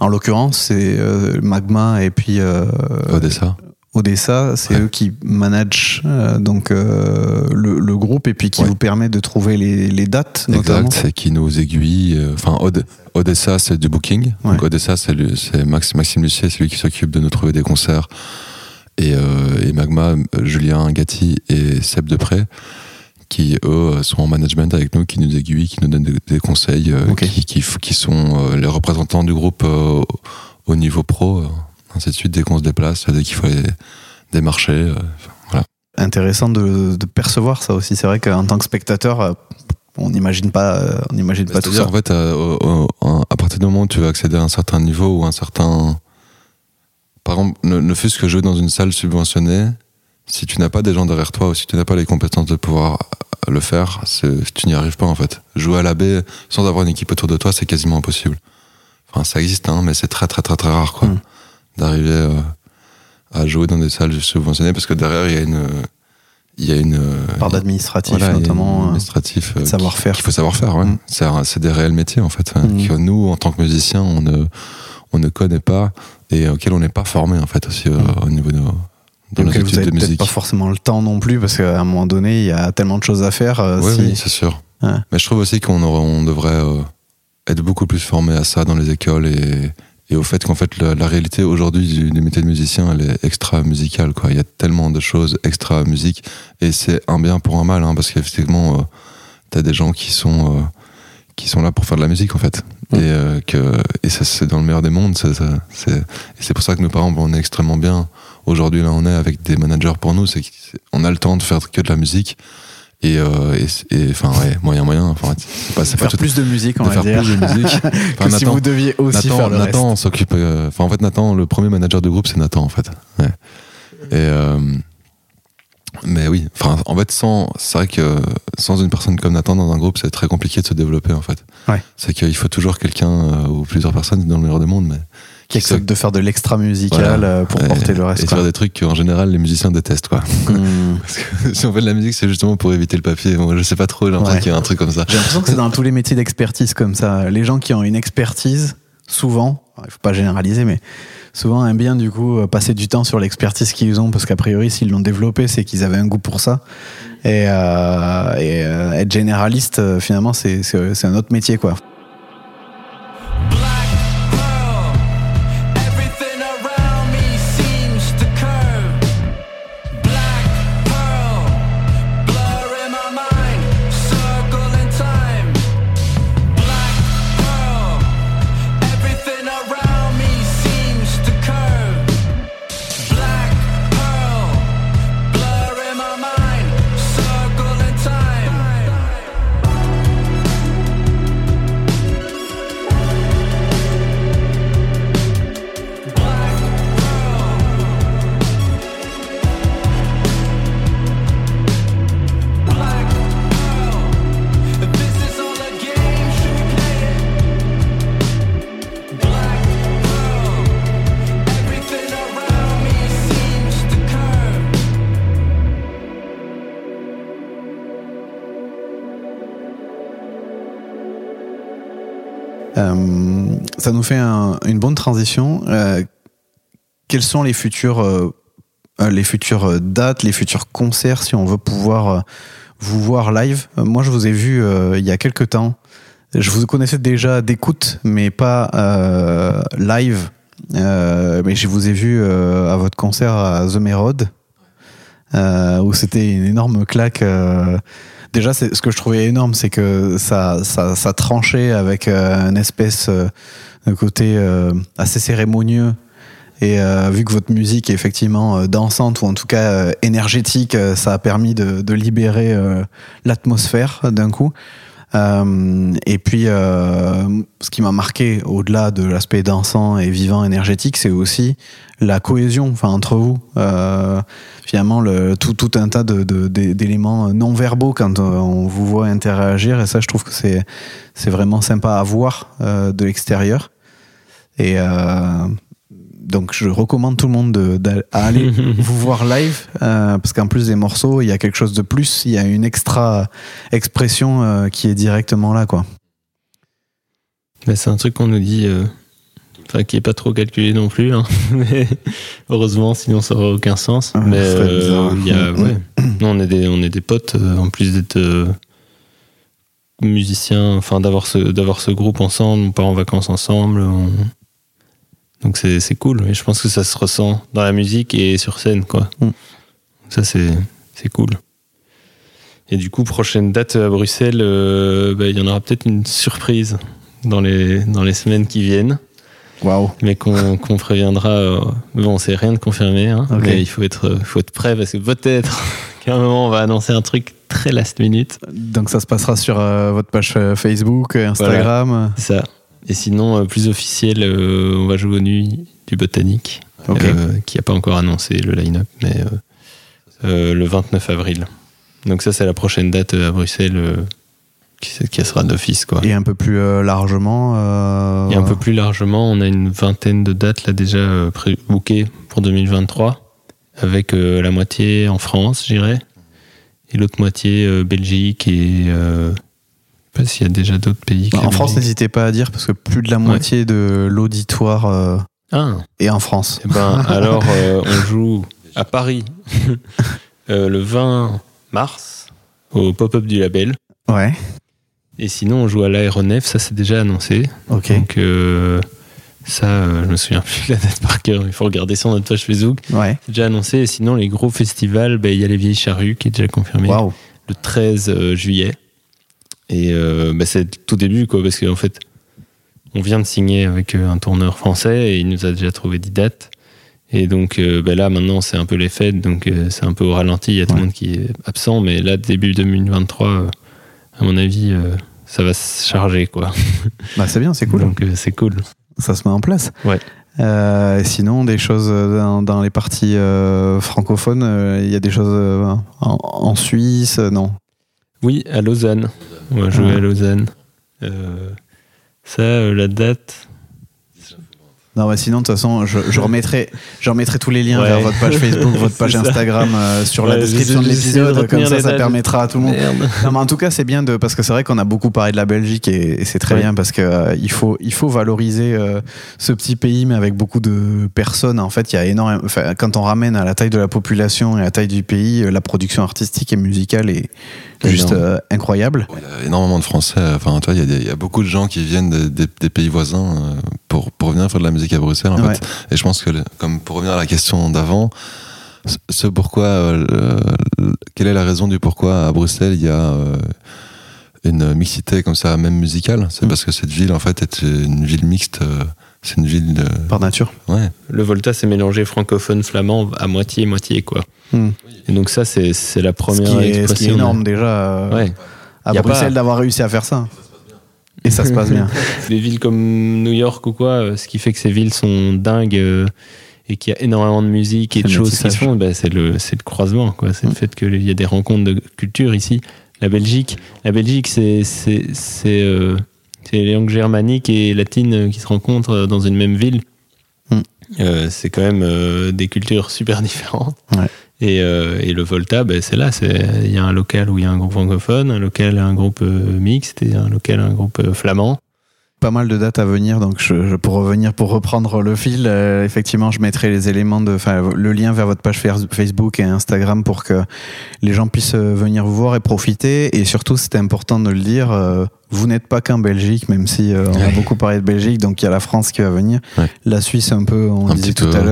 En l'occurrence, c'est euh, Magma et puis euh, Odessa Odessa, c'est Ouais. eux qui managent euh, donc le, le groupe et puis qui Ouais. vous permet de trouver les, les dates. Exact, c'est qui nous aiguille. Enfin, Od- Odessa, c'est du booking. Donc. Odessa, c'est Max, Maxime Lucier, c'est lui qui s'occupe de nous trouver des concerts. Et, et Magma, Julien Gatti et Seb Depré, qui eux sont en management avec nous, qui nous aiguillent, qui nous donnent des, des conseils, euh, qui, qui, sont euh, les représentants du groupe euh, au niveau pro, euh, ainsi de suite, dès qu'on se déplace, dès qu'il faut aller démarcher. euh, voilà. Intéressant de, de percevoir ça aussi. C'est vrai qu'en tant que spectateur, euh, on n'imagine pas, euh, on n'imagine pas tout ça. en fait, euh, à partir du moment où tu veux accéder à un certain niveau ou un certain. Par exemple, ne, ne fût-ce que jouer dans une salle subventionnée, si tu n'as pas des gens derrière toi ou si tu n'as pas les compétences de pouvoir le faire, tu n'y arrives pas en fait. Jouer à la baie sans avoir une équipe autour de toi, c'est quasiment impossible. Enfin, ça existe, hein, mais c'est très très très très rare quoi. Mm. D'arriver euh, à jouer dans des salles subventionnées parce que derrière il y a une. Il y a une. euh, Par d'administratif voilà, notamment. euh, administratif euh, savoir-faire. qu'il faut savoir faire ouais. Mm. c'est des réels métiers en fait euh, Mm. que nous en tant que musiciens on ne on ne connaît pas et auxquels on n'est pas formé en fait aussi euh, au niveau de dans donc nos vous études avez de musique pas forcément le temps non plus parce qu'à un moment donné, il y a tellement de choses à faire. euh, si- oui c'est sûr Ouais. mais je trouve aussi qu'on on devrait euh, être beaucoup plus formé à ça dans les écoles et et au fait qu'en fait la, la réalité aujourd'hui du, du métier de musicien elle est extra musicale quoi il y a tellement de choses extra musique et c'est un bien pour un mal hein, parce qu'effectivement euh, t'as des gens qui sont euh, qui sont là pour faire de la musique en fait Mm. et euh, que et ça c'est dans le meilleur des mondes c'est et c'est pour ça que nous par exemple on est extrêmement bien aujourd'hui là on est avec des managers pour nous c'est qu'on a le temps de faire que de la musique et euh, enfin ouais moyen moyen enfin c'est pas pas tout plus de musique, on de va faire dire. plus de musique que si vous deviez aussi Nathan, faire le Nathan s'occupe. euh, en fait, Nathan, le premier manager du groupe, c'est Nathan, en fait. Ouais. Et euh, mais oui, enfin, en fait, sans, c'est vrai que sans une personne comme Nathan dans un groupe, c'est très compliqué de se développer, en fait. Ouais. C'est qu'il faut toujours quelqu'un ou plusieurs personnes dans le meilleur des mondes, mais Qui accepte de faire de l'extra musical Voilà. euh, pour et- porter le et reste. faire quoi. des trucs qu'en général les musiciens détestent, quoi. Hmm. Parce que si on fait de la musique, c'est justement pour éviter le papier. Moi, je sais pas trop, j'ai l'impression Ouais. qu'il y a un truc comme ça. J'ai l'impression que c'est dans tous les métiers d'expertise comme ça. Les gens qui ont une expertise, souvent, il faut pas généraliser, mais souvent aiment bien du coup passer du temps sur l'expertise qu'ils ont parce qu'a priori, s'ils l'ont développé, c'est qu'ils avaient un goût pour ça. Et, euh, et, euh, être généraliste, euh, finalement, c'est un autre métier, quoi. Euh, ça nous fait un- une bonne transition. Euh, quelles sont les futures, euh, euh, les futures dates, les futurs concerts si on veut pouvoir vous voir live? Moi, je vous ai vu il y a quelques temps. Je vous connaissais déjà d'écoute, mais pas live. Mais je vous ai vu à votre concert à The Merode, euh, où c'était une énorme claque. Déjà, ce que je trouvais énorme, c'est que ça, ça, ça tranchait avec euh, une espèce euh, de côté euh, assez cérémonieux. Et euh, vu que votre musique est effectivement dansante ou en tout cas énergétique, ça a permis de, de libérer l'atmosphère d'un coup. Et puis, ce qui m'a marqué, au-delà de l'aspect dansant et vivant, énergétique, c'est aussi la cohésion enfin, entre vous. Euh, finalement, le, tout, tout un tas de- de- de- d'éléments non verbaux quand euh, on vous voit interagir. Et ça, je trouve que c'est c'est vraiment sympa à voir euh, de l'extérieur. Et euh, donc, je recommande tout le monde de- d'a- à aller vous voir live euh, parce qu'en plus des morceaux, il y a quelque chose de plus. Il y a une extra expression euh, qui est directement là, quoi. Bah, c'est un truc qu'on nous dit, euh, enfin qui est pas trop calculé non plus, hein. mais heureusement, sinon ça aurait aucun sens. Ah, mais euh, y a, ouais. On est des, on est des potes, euh, en plus d'être euh, musiciens, enfin d'avoir ce, d'avoir ce groupe ensemble, on part en vacances ensemble. on- Donc c'est, c'est cool. Et je pense que ça se ressent dans la musique et sur scène, quoi. Mm. Ça c'est, c'est cool. Et du coup, prochaine date à Bruxelles, euh, bah, il y en aura peut-être une surprise dans les, dans les semaines qui viennent, Waouh. mais qu'on qu'on préviendra. euh, bon, c'est rien de confirmé, hein, mais il faut être, euh, faut être prêt parce que peut-être qu'à un moment on va annoncer un truc très last minute. Donc, ça se passera sur euh, votre page Facebook, Instagram. Ça. Et sinon, euh, plus officiel, euh, on va jouer aux nuits du Botanique, qui n'a pas encore annoncé le line-up, mais le 29 avril. Donc ça, c'est la prochaine date à Bruxelles qui, qui sera d'office, quoi. Et un peu plus euh, largement. euh, Et un peu plus largement, on a une vingtaine de dates là déjà euh, bookées pour 2023, avec euh, la moitié en France, j'irais, et l'autre moitié euh, Belgique et euh, je sais pas s'il y a déjà d'autres pays. En France, n'hésitez pas à dire parce que plus de la moitié de l'auditoire euh, Ah, est en France. eh ben alors euh, on joue à Paris euh, le 20 mars au pop-up du label. Ouais. Et sinon, on joue à l'aéronef, ça c'est déjà annoncé. Ok. Donc euh, ça, euh, je me souviens plus de la date par cœur, il faut regarder sur notre page Facebook. Ouais. C'est déjà annoncé. Et sinon, les gros festivals, ben, il y a les Vieilles Charrues qui est déjà confirmé Waouh. le 13 euh, juillet. Et ben, c'est tout début, quoi, parce qu'en fait, on vient de signer avec un tourneur français et il nous a déjà trouvé 10 dates. Et donc euh, ben là, maintenant, c'est un peu les fêtes, donc euh, c'est un peu au ralenti. Il y a tout Ouais. le monde qui est absent, mais là, début 2023, euh, à mon avis, ça va se charger, quoi. Bah, c'est bien, c'est cool. Donc euh, c'est cool. Ça se met en place. Ouais. Euh, sinon, des choses dans, dans les parties euh, francophones, euh, il y a des choses euh, en, en Suisse, euh, non Oui, à Lausanne. On va jouer Ah. à Lausanne. Euh, ça, euh, la date. Non, mais sinon, de toute façon, je, je remettrai, je remettrai tous les liens Ouais. vers votre page Facebook, votre page. Instagram euh, sur la description de l'épisode. Comme ça, ça permettra à tout le monde. Non, mais en tout cas, c'est bien de parce que c'est vrai qu'on a beaucoup parlé de la Belgique et, et c'est très Ouais. bien parce que euh, il faut il faut valoriser euh, ce petit pays, mais avec beaucoup de personnes. En fait, il y a énormément. Enfin, quand on ramène à la taille de la population et à la taille du pays, la production artistique et musicale est juste euh, incroyable. Il y a énormément de Français. Enfin, toi, il y, a des- il y a beaucoup de gens qui viennent des, des- des pays voisins pour, pour venir faire de la musique à Bruxelles. En Ouais. fait. Et je pense que, comme pour revenir à la question d'avant, ce- ce pourquoi, euh, le- quelle est la raison du pourquoi à Bruxelles il y a euh, une mixité comme ça, même musicale? C'est Mm. parce que cette ville, en fait, est une ville mixte. euh, c'est une ville de. Par nature. Ouais. Le Volta, c'est mélangé francophone-flamand à moitié-moitié, quoi. Hmm. Et donc ça, c'est la Ce première qui, est, ce qui est expression. énorme déjà Ouais. à Y Bruxelles pas- d'avoir réussi à faire ça. Et ça se passe bien. Des villes comme New York ou quoi, euh, ce qui fait que ces villes sont dingues euh, et qu'il y a énormément de musique et de choses qui se font, bah, c'est le, le croisement, quoi. C'est Mm. le fait qu'il y a des rencontres de culture ici. La Belgique, la Belgique, c'est euh, les langues germaniques et latines euh, qui se rencontrent dans une même ville. Mm. Euh, c'est quand même euh, des cultures super différentes. Ouais. Et, euh, et le Volta, ben, c'est là. Il y a un local où il y a un groupe francophone, un local, un groupe euh, mixte et un local, un groupe euh, flamand. pas mal de dates à venir, donc je, je- pour revenir, pour reprendre le fil, euh, effectivement, je mettrai les éléments de, enfin, le lien vers votre page Facebook et Instagram pour que les gens puissent venir vous voir et profiter. Et surtout, c'était important de le dire, euh, vous n'êtes pas qu'en Belgique, même si euh, on a beaucoup parlé de Belgique, donc il y a la France qui va venir, Ouais. la Suisse un peu, on Un disait tout peu, à ouais.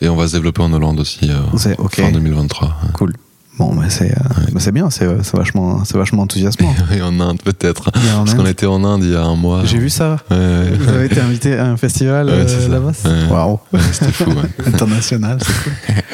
Et on va se développer en Hollande aussi euh, C'est ok. fin 2023. ouais. Bon, bah, c'est euh, bah, c'est bien, c'est c'est vachement, c'est vachement enthousiasmant. Et en Inde peut-être. Parce qu'on était en Inde il y a un mois. J'ai vu ça. Ouais, ouais. Vous avez été invité à un festival Ouais, euh, là-bas Ouais. Waouh Ouais, C'était fou. ouais. International, c'est cool.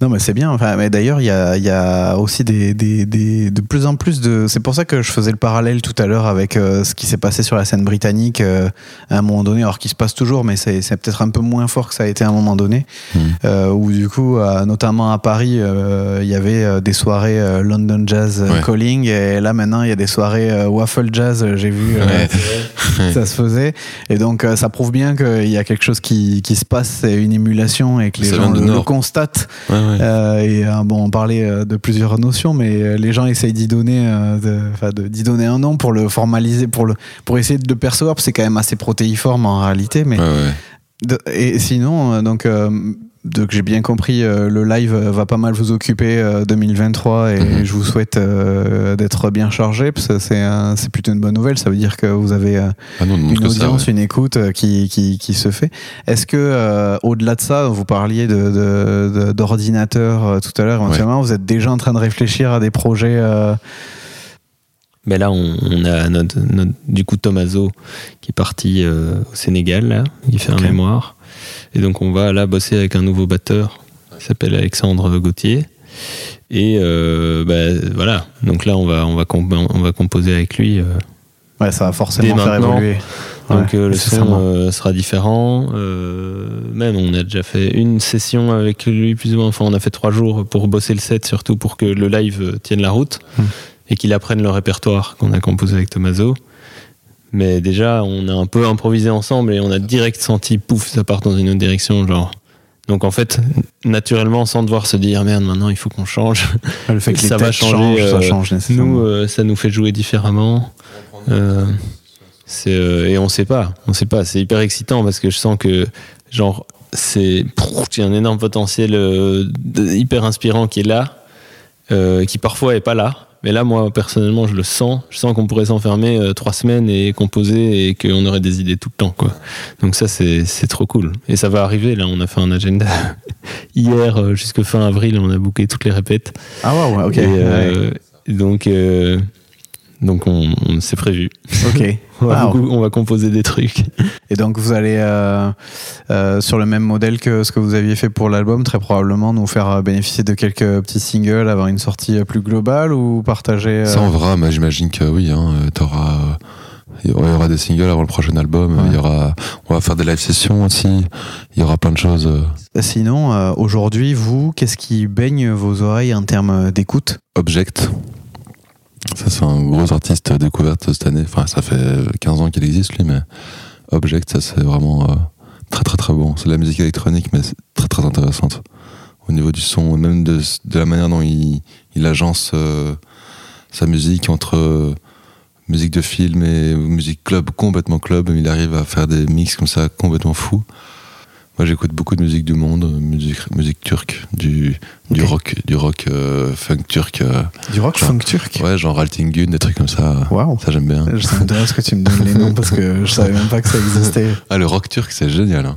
Non, mais c'est bien. Enfin, mais d'ailleurs, il y a, il y a aussi des, des, des- de plus en plus de. C'est pour ça que je faisais le parallèle tout à l'heure avec euh, ce qui s'est passé sur la scène britannique euh, à un moment donné, alors qui se passe toujours, mais c'est c'est peut-être un peu moins fort que ça a été à un moment donné. Mm. Euh, où du coup, euh, notamment à Paris, euh, il y avait euh, des soirées euh, London Jazz Ouais. Calling, et là maintenant, il y a des soirées euh, Waffle Jazz. J'ai vu. euh, Ouais. ça se faisait. Et donc, euh, ça prouve bien qu'il y a quelque chose qui, qui se passe, c'est une émulation et que les Ça gens le, constatent. Ouais, ouais. Euh, et euh, bon, on parlait euh, de plusieurs notions, mais les gens essayent d'y donner, de- d'y donner un nom pour le formaliser, pour, le, pour essayer de le percevoir, parce que c'est quand même assez protéiforme en réalité. Mais Ouais, ouais. de- et sinon, donc, donc j'ai bien compris, euh, le live euh, va pas mal vous occuper euh, 2023 et Mhm. je vous souhaite euh, d'être bien chargé parce que c'est plutôt une bonne nouvelle. Ça veut dire que vous avez euh, Ah non, une ça, audience, ouais. une écoute euh, qui, qui, qui se fait. Est-ce que euh, au-delà de ça, vous parliez de, de- de- d'ordinateur euh, tout à l'heure, éventuellement, vous êtes déjà en train de réfléchir à des projets euh, Mais là, on, on a notre, notre- du coup Tomaso qui est parti euh, au Sénégal, là, qui fait un mémoire. Et donc, on va là bosser avec un nouveau batteur qui s'appelle Alexandre Gauthier. Et euh, bah, voilà. Donc là, on va, on va, on va composer avec lui. euh, Ouais, ça va forcément faire évoluer. Donc Ouais, euh, le son sera différent. Même on a déjà fait une session avec lui plus ou moins. Enfin on a fait trois jours pour bosser le set surtout pour que le live tienne la route Hmm. et qu'il apprenne le répertoire qu'on a composé avec Tomaso. Mais déjà on a un peu improvisé ensemble et on a direct senti pouf ça part dans une autre direction genre. Donc en fait naturellement sans devoir se dire merde maintenant il faut qu'on change. le fait que les ça va têtes changer, changent, ça euh, change. Nous, euh, ça nous fait jouer différemment. Euh, c'est euh, et on sait pas, on sait pas. C'est hyper excitant parce que je sens que genre c'est il y a un énorme potentiel hyper inspirant qui est là, qui parfois est pas là. Mais là, moi personnellement, je le sens. Je sens qu'on pourrait s'enfermer euh, trois semaines et composer et qu'on aurait des idées tout le temps, quoi. Donc ça, c'est trop cool. Et ça va arriver. Là, on a fait un agenda hier euh, jusqu'à fin avril. On a booké toutes les répètes. Ah ouais, ouais, ok. Et, ouais. euh, donc, euh, donc on, on- c'est prévu. ok. On va, beaucoup- on va composer des trucs. Et donc vous allez euh, euh, sur le même modèle que ce que vous aviez fait pour l'album, très probablement nous faire euh, bénéficier de quelques petits singles, avoir une sortie plus globale ou partager. euh, Ça en vrai, mais j'imagine que oui, hein, t'auras, euh, il y aura- des singles avant le prochain album. Ouais. Il y aura, on va faire des live sessions aussi. Il y aura plein de choses. Sinon, aujourd'hui, vous, qu'est-ce qui baigne vos oreilles en termes d'écoute? Object. Ça, c'est un gros artiste découverte cette année. Enfin, ça fait 15 ans qu'il existe, lui, mais Object, ça, c'est vraiment euh, très, très, très bon. C'est de la musique électronique, mais c'est très, très intéressante. Au niveau du son, même de, la manière dont il, il agence euh, sa musique entre euh, musique de film et musique club, complètement club. Il arrive à faire des mix comme ça, complètement fous. Moi, j'écoute beaucoup de musique du monde, musique, musique turque, du, du rock, du rock euh, funk turc. euh, Du rock Genre- funk turc? Ouais, genre Altingun, des trucs comme ça. Waouh Ça, j'aime bien. Ça m'intéresse que tu me donnes les noms parce que je savais même pas que ça existait. Ah, le rock turc, c'est génial. hein.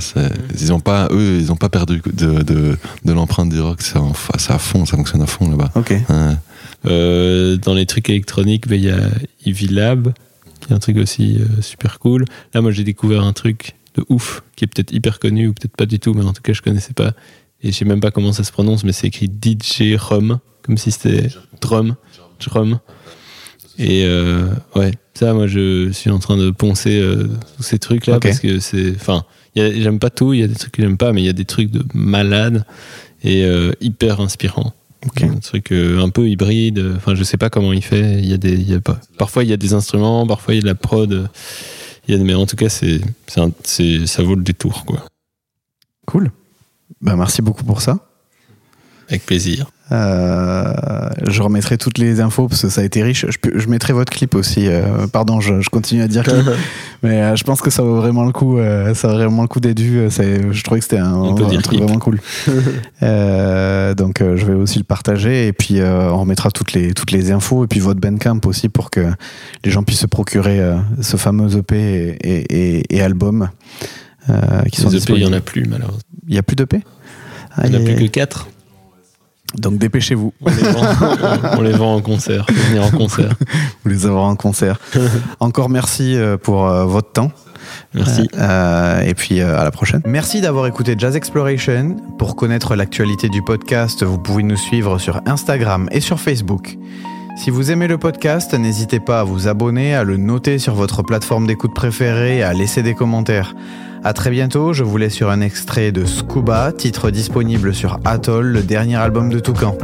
C'est- Ils ont pas, eux, ils ont pas perdu de, de, de l'empreinte du rock. C'est à fond, ça fonctionne à fond là-bas. Ok. Ouais. Euh, dans les trucs électroniques, ben, il y a Ivy Lab, qui est un truc aussi euh, super cool. Là, moi, j'ai découvert un truc de ouf, qui est peut-être hyper connu ou peut-être pas du tout, mais en tout cas, je connaissais pas. Et je sais même pas comment ça se prononce, mais c'est écrit DJ Rum, comme si c'était drum, drum. Et euh, ouais, ça, moi, je suis en train de poncer euh, tous ces trucs-là parce que c'est. Enfin, j'aime pas tout, il y a des trucs que j'aime pas, mais il y a des trucs de malade et euh, hyper inspirants. Ok. Un truc un peu hybride. Enfin, je sais pas comment il fait. Il y a des, il y a pas. Parfois, il y a des instruments, parfois il y a de la prod. Il y a, mais en tout cas, c'est, c'est, un- c'est- ça vaut le détour, quoi. Cool. Bah, merci beaucoup pour ça. Avec plaisir. Euh, je remettrai toutes les infos parce que ça a été riche. Je, mettrai votre clip aussi. euh, pardon, je, je continue à dire clip, mais euh, je pense que ça vaut vraiment le coup. euh, ça vaut vraiment le coup d'être vu. Je trouvais que c'était un, truc vraiment cool. Euh, donc, euh, je vais aussi le partager et puis euh, on remettra toutes les toutes les infos et puis votre Bandcamp aussi pour que les gens puissent se procurer euh, ce fameux EP et, et, et- et album. euh, qui sont Les EP, il n'y en a plus, malheureusement. Il y a plus d'EP Il n'y en a plus que 4. Donc dépêchez-vous. On les vend, on les vend en concert. Venir en concert. vous les avoir en concert. Encore merci euh, pour euh, votre temps. Merci. Euh, et puis euh, à la prochaine. Merci d'avoir écouté Jazz Exploration. Pour connaître l'actualité du podcast, vous pouvez nous suivre sur Instagram et sur Facebook. Si vous aimez le podcast, n'hésitez pas à vous abonner, à le noter sur votre plateforme d'écoute préférée et à laisser des commentaires. À très bientôt, je vous laisse sur un extrait de Scuba, titre disponible sur Atoll, le dernier album de Toucan.